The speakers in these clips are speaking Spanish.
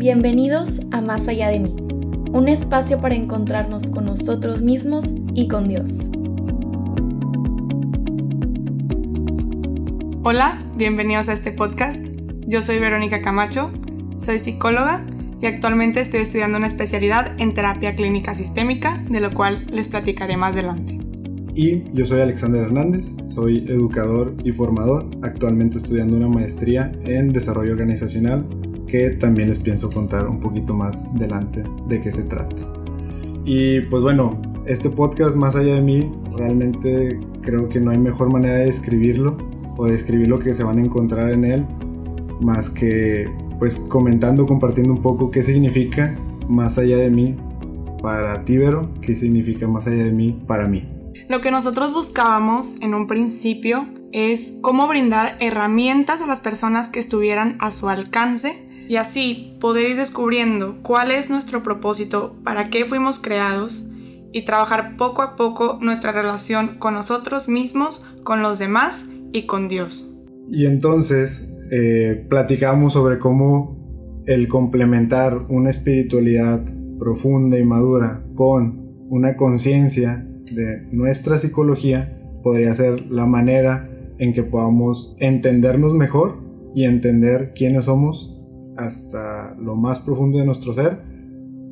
Bienvenidos a Más allá de mí, un espacio para encontrarnos con nosotros mismos y con Dios. Hola, bienvenidos a este podcast. Yo soy Verónica Camacho, soy psicóloga y actualmente estoy estudiando una especialidad en terapia clínica sistémica, de lo cual les platicaré más adelante. Y yo soy Alexander Hernández, soy educador y formador, actualmente estudiando una maestría en desarrollo organizacional que también les pienso contar un poquito más delante de qué se trata. Y pues bueno, este podcast más allá de mí, realmente creo que no hay mejor manera de describirlo o de describir lo que se van a encontrar en él, más que pues comentando, compartiendo un poco qué significa más allá de mí para Tíbero, qué significa más allá de mí para mí. Lo que nosotros buscábamos en un principio es cómo brindar herramientas a las personas que estuvieran a su alcance y así poder ir descubriendo cuál es nuestro propósito, para qué fuimos creados y trabajar poco a poco nuestra relación con nosotros mismos, con los demás y con Dios. Y entonces eh, platicamos sobre cómo el complementar una espiritualidad profunda y madura con una conciencia de nuestra psicología podría ser la manera en que podamos entendernos mejor y entender quiénes somos hasta lo más profundo de nuestro ser,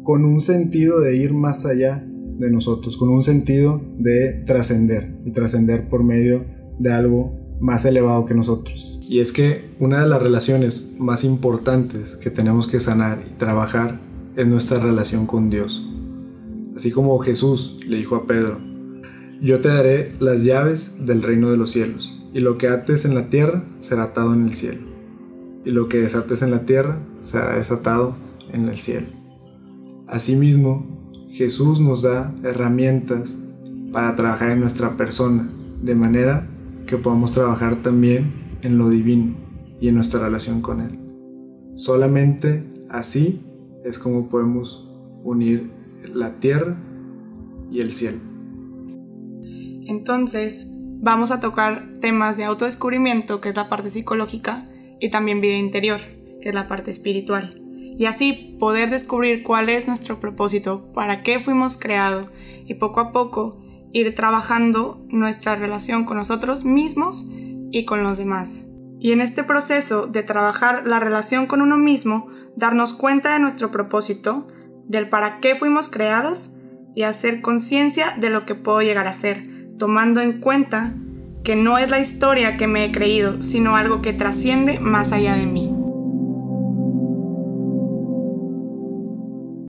con un sentido de ir más allá de nosotros, con un sentido de trascender y trascender por medio de algo más elevado que nosotros. Y es que una de las relaciones más importantes que tenemos que sanar y trabajar es nuestra relación con Dios. Así como Jesús le dijo a Pedro, yo te daré las llaves del reino de los cielos, y lo que ates en la tierra será atado en el cielo, y lo que desates en la tierra será desatado en el cielo. Asimismo, Jesús nos da herramientas para trabajar en nuestra persona, de manera que podamos trabajar también en lo divino y en nuestra relación con Él. Solamente así es como podemos unir la tierra y el cielo. Entonces, vamos a tocar temas de autodescubrimiento, que es la parte psicológica, y también vida interior, que es la parte espiritual. Y así poder descubrir cuál es nuestro propósito, para qué fuimos creados, y poco a poco ir trabajando nuestra relación con nosotros mismos y con los demás. Y en este proceso de trabajar la relación con uno mismo, darnos cuenta de nuestro propósito, del para qué fuimos creados y hacer conciencia de lo que puedo llegar a ser, tomando en cuenta que no es la historia que me he creído, sino algo que trasciende más allá de mí.